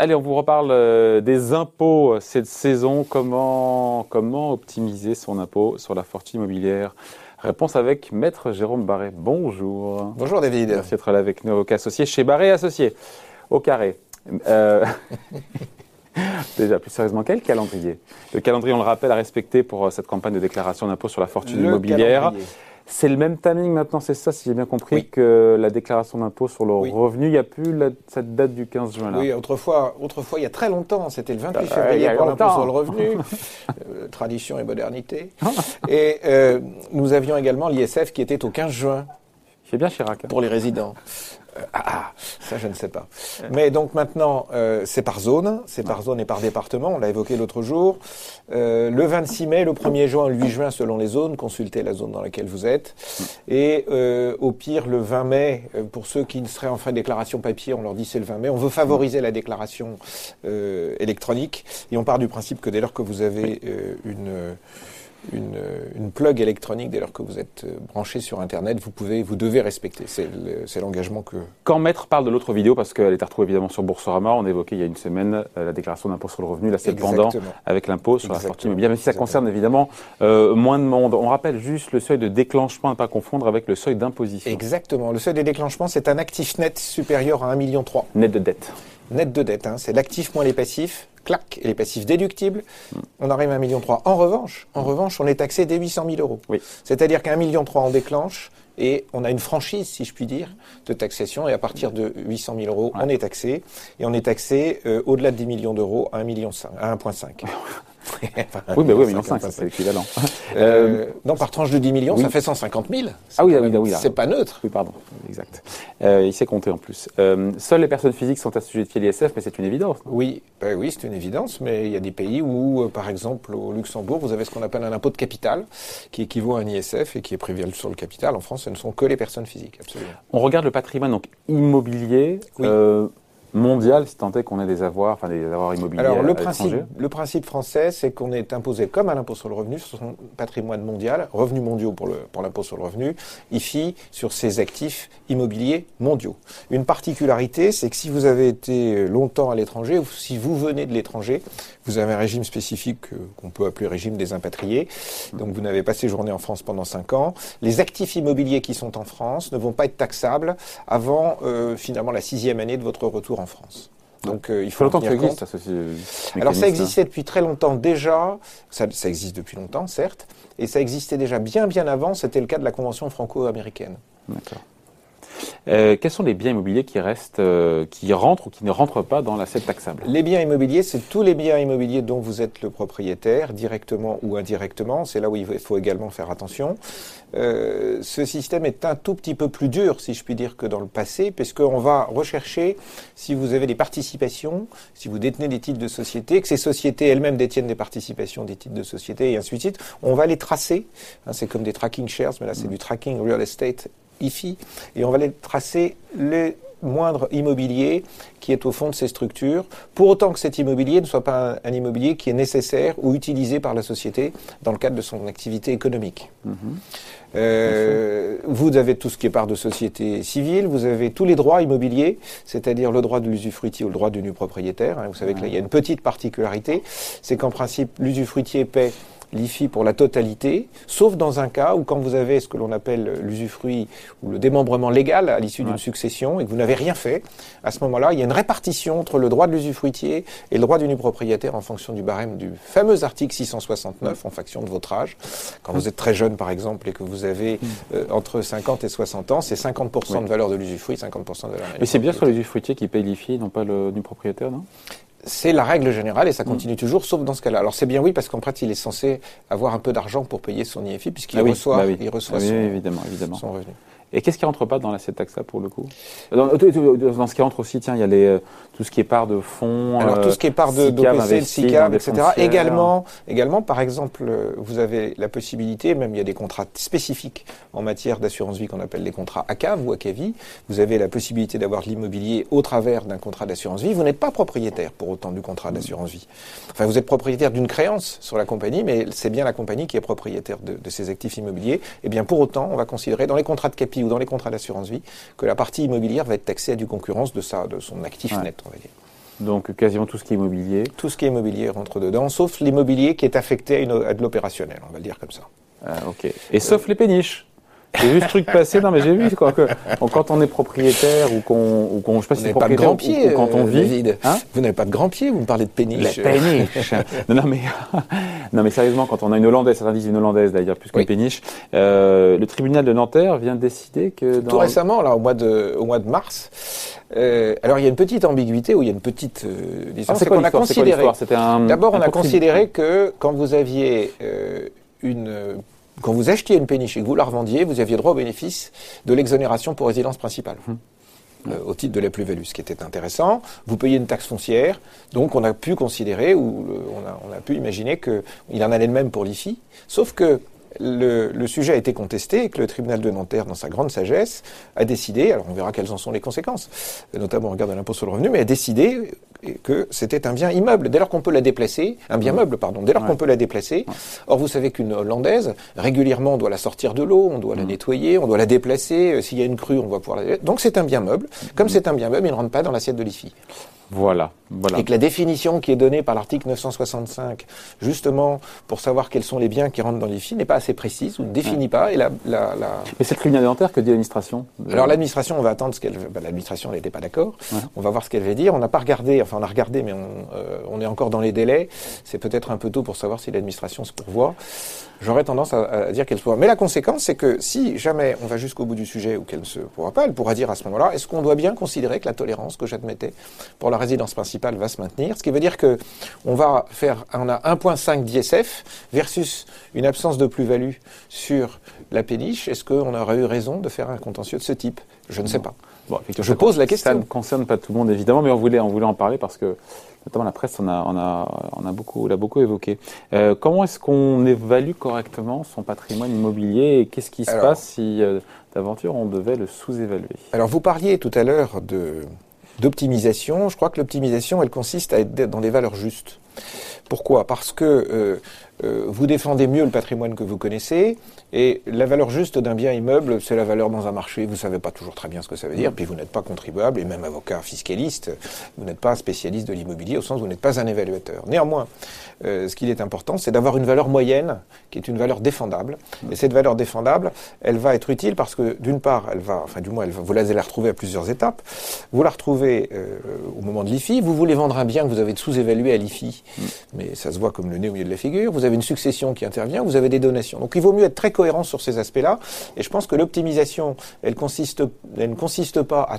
Allez, on vous reparle euh, des impôts euh, cette saison. Comment, comment optimiser son impôt sur la fortune immobilière? Réponse avec Maître Jérôme Barré. Bonjour. Bonjour David. Merci d'être là avec nos associés chez Barré Associés. Au carré. Euh, déjà, plus sérieusement, quel calendrier? Le calendrier, on le rappelle, à respecter pour cette campagne de déclaration d'impôt sur la fortune immobilière. C'est le même timing maintenant, c'est ça, si j'ai bien compris, que la déclaration d'impôt sur le revenu. Il n'y a plus cette date du 15 juin là. Oui, autrefois, autrefois, il y a très longtemps, c'était le 28 euh, février pour l'impôt sur le revenu. Euh, tradition et modernité. et euh, nous avions également l'ISF qui était au 15 juin. C'est bien Chirac. Pour les résidents. Euh, ah, ah, ça je ne sais pas. Mais donc maintenant, euh, c'est par zone, c'est par zone et par département, on l'a évoqué l'autre jour. Euh, le 26 mai, le 1er juin, le 8 juin selon les zones, consultez la zone dans laquelle vous êtes. Et au pire, le 20 mai, pour ceux qui ne seraient en fin de déclaration papier, on leur dit c'est le 20 mai. On veut favoriser la déclaration électronique et on part du principe que dès lors que vous avez une une, une, plug électronique dès lors que vous êtes euh, branché sur Internet, vous pouvez, vous devez respecter. C'est l'engagement que. Quand Maître parle de l'autre vidéo, parce qu'elle est à retrouver évidemment sur Boursorama, on évoquait il y a une semaine euh, la déclaration d'impôt sur le revenu, là c'est le pendant avec l'impôt sur la fortune bien même si ça concerne évidemment euh, moins de monde. On rappelle juste le seuil de déclenchement à ne pas confondre avec le seuil d'imposition. Exactement. Le seuil de déclenchement, c'est un actif net supérieur à 1,3 million. Net de dette. Net de dette, hein. c'est l'actif moins les passifs clac, et les passifs déductibles, on arrive à 1,3 million. En revanche, en revanche, on est taxé dès 800 000 euros. C'est-à-dire qu'à 1,3 million, on déclenche et on a une franchise, si je puis dire, de taxation. Et à partir de 800 000 euros, on est taxé. Et on est taxé euh, au-delà de 10 millions d'euros à 1,5 million, à 1,5. oui, mais oui, million c'est l'équivalent. Euh, non, par tranche de 10 millions, ça fait 150 000. Ah oui, oui, oui. C'est pas neutre. Oui, pardon, exact. Euh, il s'est compté en plus. Euh, seules les personnes physiques sont assujetties à l'ISF, mais c'est une évidence. Oui, ben oui, c'est une évidence, mais il y a des pays où, euh, par exemple, au Luxembourg, vous avez ce qu'on appelle un impôt de capital, qui équivaut à un ISF et qui est prévu sur le capital. En France, ce ne sont que les personnes physiques, absolument. On regarde le patrimoine donc immobilier. Oui. Euh, mondial, si tant est qu'on ait des avoirs, enfin des avoirs immobiliers Alors, le principe, le principe français, c'est qu'on est imposé comme à l'impôt sur le revenu sur son patrimoine mondial, revenus mondiaux pour, le, pour l'impôt sur le revenu, IFI sur ses actifs immobiliers mondiaux. Une particularité, c'est que si vous avez été longtemps à l'étranger, ou si vous venez de l'étranger, vous avez un régime spécifique qu'on peut appeler régime des impatriés. Donc vous n'avez pas séjourné en France pendant 5 ans. Les actifs immobiliers qui sont en France ne vont pas être taxables avant euh, finalement la sixième année de votre retour en France. Donc euh, il faut longtemps que ça existe. Alors ça existait depuis très longtemps déjà. Ça, ça, existe depuis longtemps, certes, et ça existait déjà bien bien avant. C'était le cas de la convention franco-américaine. Euh, quels sont les biens immobiliers qui restent, euh, qui rentrent ou qui ne rentrent pas dans l'assiette taxable? Les biens immobiliers, c'est tous les biens immobiliers dont vous êtes le propriétaire, directement ou indirectement. C'est là où il faut également faire attention. Euh, ce système est un tout petit peu plus dur, si je puis dire, que dans le passé, puisqu'on va rechercher si vous avez des participations, si vous détenez des titres de société, que ces sociétés elles-mêmes détiennent des participations, des titres de société, et ainsi de suite. On va les tracer. Hein, c'est comme des tracking shares, mais là c'est du tracking real estate IFI, et on va les tracer les moindres immobiliers qui est au fond de ces structures, pour autant que cet immobilier ne soit pas un, immobilier qui est nécessaire ou utilisé par la société dans le cadre de son activité économique. Mhm. Euh, vous avez tout ce qui est part de société civile, vous avez tous les droits immobiliers, c'est-à-dire le droit de l'usufruitier ou le droit du nu propriétaire. Hein. Vous savez que là, il y a une petite particularité, c'est qu'en principe, l'usufruitier paie l'IFI pour la totalité, sauf dans un cas où quand vous avez ce que l'on appelle l'usufruit ou le démembrement légal à l'issue d'une succession et que vous n'avez rien fait, à ce moment-là, il y a une répartition entre le droit de l'usufruitier et le droit du nu propriétaire en fonction du barème du fameux article 669 en fonction de votre âge. Quand vous êtes très jeune, par exemple, et que vous avez mm. euh, entre 50 et 60 ans, c'est 50% de valeur de l'usufruit, 50% de valeur Mais c'est bien sur l'usufruitier qui paye l'IFI, non pas le nu propriétaire, non? C'est la règle générale et ça mm. continue toujours, sauf dans ce cas-là. Alors c'est bien oui, parce qu'en pratique, il est censé avoir un peu d'argent pour payer son IFI, puisqu'il ah reçoit, bah il reçoit ah son, évidemment, évidemment. son revenu. Et qu'est-ce qui rentre pas dans l'assiette taxa pour le coup? Dans, dans, ce qui rentre aussi, tiens, il y a les, euh, tout ce qui est part de fonds. Alors tout ce qui est part de d'OPC, de SICAV, etc. Également, également, par exemple, vous avez la possibilité, même il y a des contrats spécifiques en matière d'assurance vie qu'on appelle les contrats ACAV ou ACAVI. Vous avez la possibilité d'avoir de l'immobilier au travers d'un contrat d'assurance vie. Vous n'êtes pas propriétaire pour autant du contrat d'assurance vie. Enfin, vous êtes propriétaire d'une créance sur la compagnie, mais c'est bien la compagnie qui est propriétaire de, de ses actifs immobiliers. Et eh bien pour autant, on va considérer dans les contrats de capital ou dans les contrats d'assurance vie que la partie immobilière va être taxée à du concurrence de ça, de son actif net, on va dire. Donc quasiment tout ce qui est immobilier. Tout ce qui est immobilier rentre dedans, sauf l'immobilier qui est affecté à, une, à de l'opérationnel, on va le dire comme ça. Ah, ok. Et sauf les péniches. J'ai vu ce truc passer, non mais j'ai vu quoi, que quand on est propriétaire ou qu'on, qu'on je sais pas si c'est pas de grand pied, ou, quand on euh, vit. Hein vous n'avez pas de grand pied, vous me parlez de péniche. La péniche. non, non, mais non mais sérieusement, quand on a une hollandaise, certains disent une hollandaise d'ailleurs plus qu'une Oui. péniche, euh, le tribunal de Nanterre vient de décider que dans Tout récemment, là, au mois de, au mois de mars, euh, alors il y a une petite ambiguïté ou il y a une petite euh, c'est qu'on a considéré. C'était un. D'abord, on a considéré que quand vous aviez une quand vous achetiez une péniche et que vous la revendiez, vous aviez droit au bénéfice de l'exonération pour résidence principale. euh, au titre de la plus-value, ce qui était intéressant. Vous payez une taxe foncière, donc on a pu considérer ou euh, on a, on a pu imaginer qu'il en allait de même pour l'IFI, sauf que le, le sujet a été contesté et que le tribunal de Nanterre, dans sa grande sagesse, a décidé, alors on verra quelles en sont les conséquences, notamment au regard de l'impôt sur le revenu, mais a décidé que c'était un bien immeuble, dès lors qu'on peut la déplacer, un bien meuble, pardon, dès lors Ouais. qu'on peut la déplacer. Or, vous savez qu'une Hollandaise, régulièrement, on doit la sortir de l'eau, on doit la nettoyer, on doit la déplacer, euh, s'il y a une crue, on va pouvoir la... Donc c'est un bien meuble. Comme c'est un bien meuble, il ne rentre pas dans l'assiette de l'IFI. Voilà, voilà. Et que la définition qui est donnée par l'article 965, justement pour savoir quels sont les biens qui rentrent dans l'IFI, n'est pas assez précise ou ne définit pas. Et la, la, la- Mais c'est le tribunal de Nanterre que dit l'administration. Alors l'administration, on va attendre ce qu'elle. ben, l'administration, n'était pas d'accord. Ouais. On va voir ce qu'elle va dire. On n'a pas regardé. Enfin, on a regardé, mais on, euh, on est encore dans les délais. C'est peut-être un peu tôt pour savoir si l'administration se pourvoit. J'aurais tendance à, à dire qu'elle se pourvoit. Mais la conséquence, c'est que si jamais on va jusqu'au bout du sujet ou qu'elle ne se pourra pas, elle pourra dire à ce moment-là est-ce qu'on doit bien considérer que la tolérance que j'admettais pour la résidence principale va se maintenir Ce qui veut dire que on va faire, on a 1,5 d'ISF versus une absence de plus-value sur la péniche. Est-ce qu'on aurait eu raison de faire un contentieux de ce type? Je ne sais pas. Bon, Je ça- pose la Ça question. ne concerne pas tout le monde évidemment, mais on voulait, on voulait en parler parce que notamment la presse, on a, on a, on a beaucoup, l'a beaucoup évoqué. Euh, comment est-ce qu'on évalue correctement son patrimoine immobilier et qu'est-ce qui se Alors- passe si euh, d'aventure on devait le sous-évaluer? Alors vous parliez tout à l'heure de d'optimisation. Je crois que l'optimisation, elle consiste à être dans des valeurs justes. Pourquoi? Parce que euh, euh, vous défendez mieux le patrimoine que vous connaissez, et la valeur juste d'un bien immeuble, c'est la valeur dans un marché. Vous savez pas toujours très bien ce que ça veut dire, puis vous n'êtes pas contribuable, et même avocat fiscaliste, vous n'êtes pas spécialiste de l'immobilier, au sens où vous n'êtes pas un évaluateur. Néanmoins, euh, ce qui est important, c'est d'avoir une valeur moyenne, qui est une valeur défendable. Et cette valeur défendable, elle va être utile parce que, d'une part, elle va, enfin du moins, elle va, vous allez la retrouver à plusieurs étapes. Vous la retrouvez euh, au moment de l'IFI. Vous voulez vendre un bien que vous avez sous-évalué à l'IFI, mais ça se voit comme le nez au milieu de la figure. Vous avez une succession qui intervient, vous avez des donations. Donc il vaut mieux être très cohérent sur ces aspects-là. Et je pense que l'optimisation, elle ne consiste pas à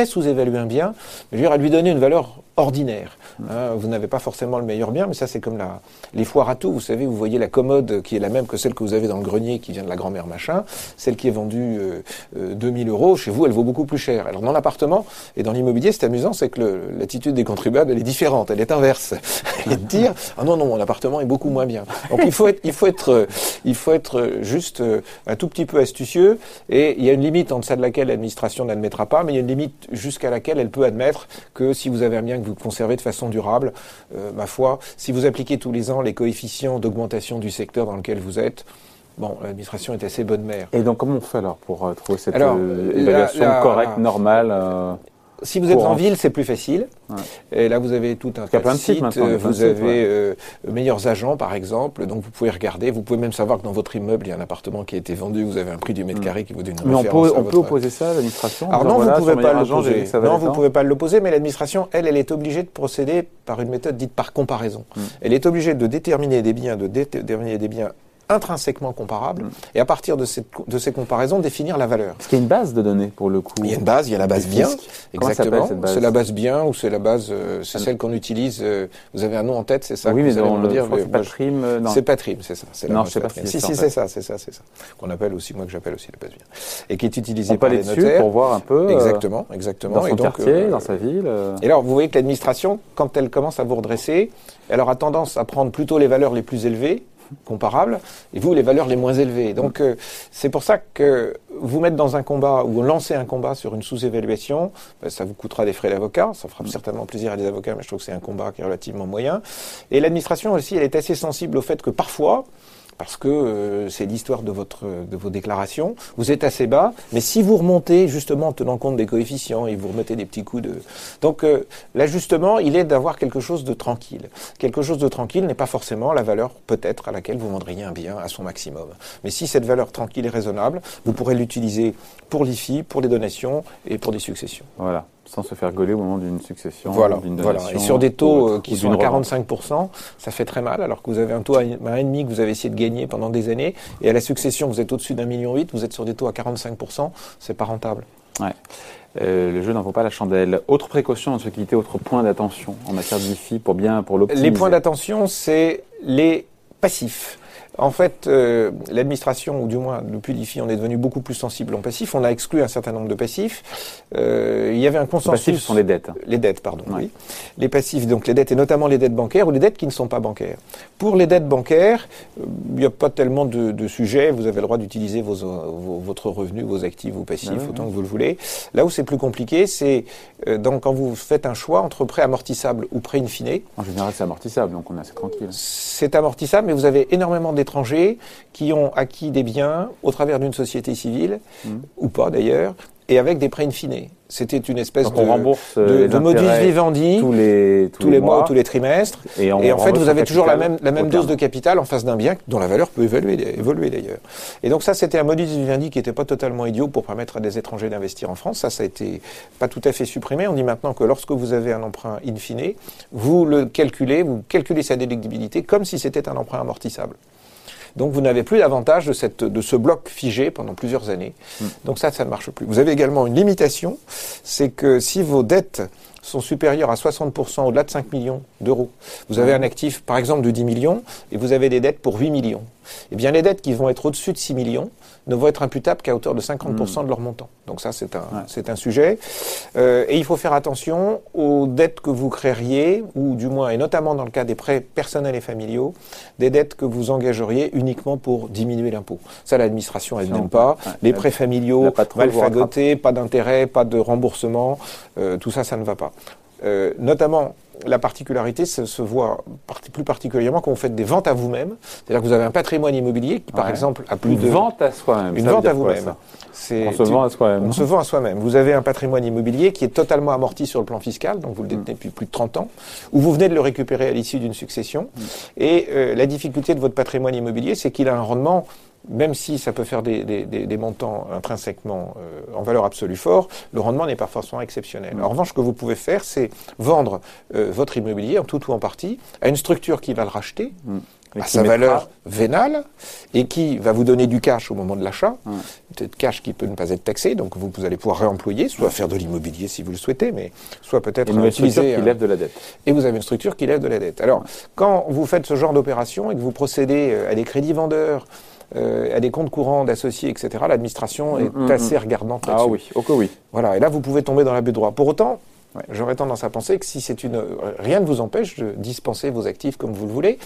très sous-évaluer un bien, mais je veux dire à lui donner une valeur ordinaire. Hein, vous n'avez pas forcément le meilleur bien, mais ça c'est comme la, les foires à tout. Vous savez, vous voyez la commode qui est la même que celle que vous avez dans le grenier qui vient de la grand-mère machin, celle qui est vendue euh, euh, 2000 euros, chez vous elle vaut beaucoup plus cher. Alors dans l'appartement et dans l'immobilier, c'est amusant, c'est que l'attitude des contribuables elle est différente, elle est inverse. et de dire ah non non mon appartement est beaucoup moins bien. Donc il faut être il faut être euh, il faut être juste euh, un tout petit peu astucieux et il y a une limite en deçà de laquelle l'administration n'admettra pas, mais il y a une limite jusqu'à laquelle elle peut admettre que si vous avez un bien que vous conservez de façon durable, euh, ma foi, si vous appliquez tous les ans les coefficients d'augmentation du secteur dans lequel vous êtes, bon, l'administration est assez bonne mère. Et donc comment on fait alors pour euh, trouver cette Alors, euh, la- évaluation la- correcte, normale euh, Si vous êtes en ville, c'est plus facile. Ouais. Et là, vous avez tout un tas de sites euh, de Vous sites, avez ouais. euh, meilleurs agents, par exemple. Donc, vous pouvez regarder. Vous pouvez même savoir que dans votre immeuble, il y a un appartement qui a été vendu. Vous avez un prix du mètre carré qui vaut d'une Mm. Mais on référence peut, à on peut votre- opposer ça à l'administration Alors non, voilà, vous pouvez pas l'opposer. Non, vous pouvez pas l'opposer, mais l'administration, elle, elle est obligée de procéder par une méthode dite par comparaison. Mm. Elle est obligée de déterminer des biens, de déterminer des biens intrinsèquement comparables, Mm. et à partir de, cette, de ces comparaisons, définir la valeur. Est-ce qu'il y a une base de données pour le coup Il y a une base, il y a la base bien. Exactement. C'est la base bien ou c'est la base, euh, c'est Ah. celle qu'on utilise. euh, vous avez un nom en tête, c'est ça Oui, que mais le dire. c'est moi, Patrim, euh. C'est Patrim, c'est ça. c'est la Non, base je sais pas Patrim. si Si, c'est si, ça, c'est ça, c'est ça, c'est ça. Qu'on appelle aussi, moi que j'appelle aussi la base bien. Et qui est utilisée On par les notaires. pour voir un peu euh, Exactement, exactement. dans son Et donc, quartier, euh, dans sa ville. et alors, vous voyez que l'administration, quand elle commence à vous redresser, elle aura tendance à prendre plutôt les valeurs les plus élevées, comparables, et vous, les valeurs les moins élevées. Donc, euh, c'est pour ça que vous mettre dans un combat ou lancer un combat sur une sous-évaluation, ben, ça vous coûtera des frais d'avocat, ça fera certainement plaisir à des avocats, mais je trouve que c'est un combat qui est relativement moyen. Et l'administration aussi, elle est assez sensible au fait que parfois, parce que euh, c'est l'histoire de votre de vos déclarations. Vous êtes assez bas, mais si vous remontez justement en tenant compte des coefficients et vous remettez des petits coups de donc euh, l'ajustement, il est d'avoir quelque chose de tranquille. Quelque chose de tranquille n'est pas forcément la valeur peut-être à laquelle vous vendriez un bien à son maximum. Mais si cette valeur tranquille est raisonnable, vous pourrez l'utiliser pour l'IFI, pour les donations et pour des successions. Voilà sans se faire gauler au moment d'une succession. Voilà, voilà. Et sur des taux euh, qui sont à 45%, ça fait très mal, alors que vous avez un taux à 1,5 que vous avez essayé de gagner pendant des années, et à la succession, vous êtes au-dessus d'un million huit, vous êtes sur des taux à 45%, c'est pas rentable. Ouais. Euh, le jeu n'en vaut pas la chandelle. Autre précaution en sécurité, autre point d'attention en matière d'IFI pour bien pour l'optimiser. Les points d'attention, c'est les passifs. En fait, euh, l'administration, ou du moins depuis l'IFI, on est devenu beaucoup plus sensible en passif. On a exclu un certain nombre de passifs. Euh, il y avait un consensus. Les passifs sont les dettes. Les dettes, pardon. Oui. Les passifs, donc les dettes, et notamment les dettes bancaires ou les dettes qui ne sont pas bancaires. Pour les dettes bancaires, euh, il n'y a pas tellement de, de sujets. Vous avez le droit d'utiliser vos, vos, votre revenu, vos actifs, vos passifs, ah autant que vous le voulez. Là où c'est plus compliqué, c'est euh, donc quand vous faites un choix entre prêt amortissable ou prêt in fine. En général, c'est amortissable, donc on est assez tranquille. C'est amortissable, mais vous avez énormément étrangers qui ont acquis des biens au travers d'une société civile, mmh. ou pas d'ailleurs, et avec des prêts in fine. C'était une espèce de, de, de modus vivendi tous les, tous, les, mois, tous les trimestres. Et, en fait, vous avez toujours la même, la même dose de capital en face d'un bien dont la valeur peut évoluer, évoluer d'ailleurs. Et donc ça, c'était un modus vivendi qui n'était pas totalement idiot pour permettre à des étrangers d'investir en France. Ça, ça a été pas tout à fait supprimé. On dit maintenant que lorsque vous avez un emprunt in fine, vous le calculez, vous calculez sa déductibilité comme si c'était un emprunt amortissable. Donc vous n'avez plus l'avantage de, cette, de ce bloc figé pendant plusieurs années. Hmm. Donc ça, ça ne marche plus. Vous avez également une limitation, c'est que si vos dettes sont supérieures à 60% au-delà de 5 millions d'euros, vous avez un actif par exemple de 10 millions et vous avez des dettes pour 8 millions. Eh bien les dettes qui vont être au-dessus de 6 millions, ne vont être imputables qu'à hauteur de 50% de leur montant. Donc ça, c'est un, c'est un sujet. Euh, et il faut faire attention aux dettes que vous créeriez, ou du moins, et notamment dans le cas des prêts personnels et familiaux, des dettes que vous engageriez uniquement pour diminuer l'impôt. Ça, l'administration, elle n'aime pas. Les prêts familiaux, pas mal fagotés, pas d'intérêt, pas de remboursement, euh, tout ça, ça ne va pas. Euh, notamment, la particularité se, se voit plus particulièrement quand vous faites des ventes à vous-même. C'est-à-dire que vous avez un patrimoine immobilier qui, par exemple, a plus une de... vente à soi-même. Une vente à vous-même. On se vend à soi-même. On se vend à soi-même. Vous avez un patrimoine immobilier qui est totalement amorti sur le plan fiscal, donc vous le mm. détenez depuis plus de 30 ans, ou vous venez de le récupérer à l'issue d'une succession. Mm. Et euh, la difficulté de votre patrimoine immobilier, c'est qu'il a un rendement même si ça peut faire des, des, des, montants intrinsèquement euh, en valeur absolue fort, le rendement n'est pas forcément exceptionnel. En revanche, ce que vous pouvez faire, c'est vendre euh, votre immobilier en tout ou en partie à une structure qui va le racheter. Mm. à sa valeur vénale et qui va vous donner du cash au moment de l'achat, peut-être cash qui peut ne pas être taxé, donc vous, vous allez pouvoir réemployer, soit faire de l'immobilier si vous le souhaitez, mais soit peut-être une structure qui lève de la dette. Et vous avez une structure qui lève de la dette. Alors, quand vous faites ce genre d'opération et que vous procédez euh, à des crédits vendeurs, euh, à des comptes courants d'associés, etc., l'administration est mm, mm, assez mm. regardante là-dessus. Ah oui, ok oui. Voilà, et là, vous pouvez tomber dans l'abus de droit. Pour autant, J'aurais tendance à penser que si c'est une, rien ne vous empêche de dispenser vos actifs comme vous le voulez.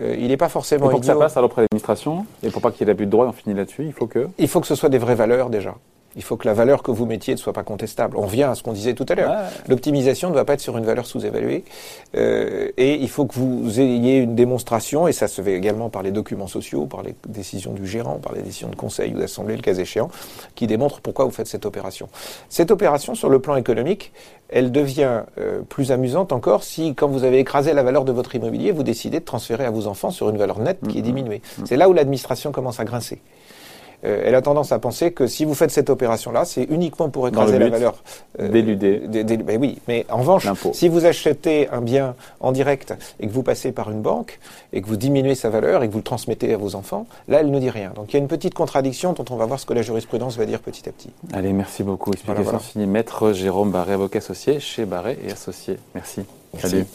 Euh, il n'est pas forcément. Et pour que ça passe à l'auprès de l'administration et pour pas qu'il y ait l'abus de droit, on finit là-dessus. Il faut que. Il faut que ce soit des vraies valeurs déjà. Il faut que la valeur que vous mettiez ne soit pas contestable. On revient à ce qu'on disait tout à l'heure. L'optimisation ne doit pas être sur une valeur sous-évaluée. Euh, et il faut que vous ayez une démonstration, et ça se fait également par les documents sociaux, par les décisions du gérant, par les décisions de conseil ou d'assemblée, le cas échéant, qui démontrent pourquoi vous faites cette opération. Cette opération, sur le plan économique, elle devient euh, plus amusante encore si, quand vous avez écrasé la valeur de votre immobilier, vous décidez de transférer à vos enfants sur une valeur nette qui est mm-hmm. diminuée. Mm-hmm. C'est là où l'administration commence à grincer. Euh, elle a tendance à penser que si vous faites cette opération-là, c'est uniquement pour écraser la valeur. Euh, d'éluder. Ben oui, mais en revanche, si vous achetez un bien en direct et que vous passez par une banque et que vous diminuez sa valeur et que vous le transmettez à vos enfants, là, elle ne dit rien. Donc il y a une petite contradiction dont on va voir ce que la jurisprudence va dire petit à petit. Allez, merci beaucoup. Explication finie. Maître Jérôme Barré, avocat associé chez Barré et Associés. Merci. merci. Salut.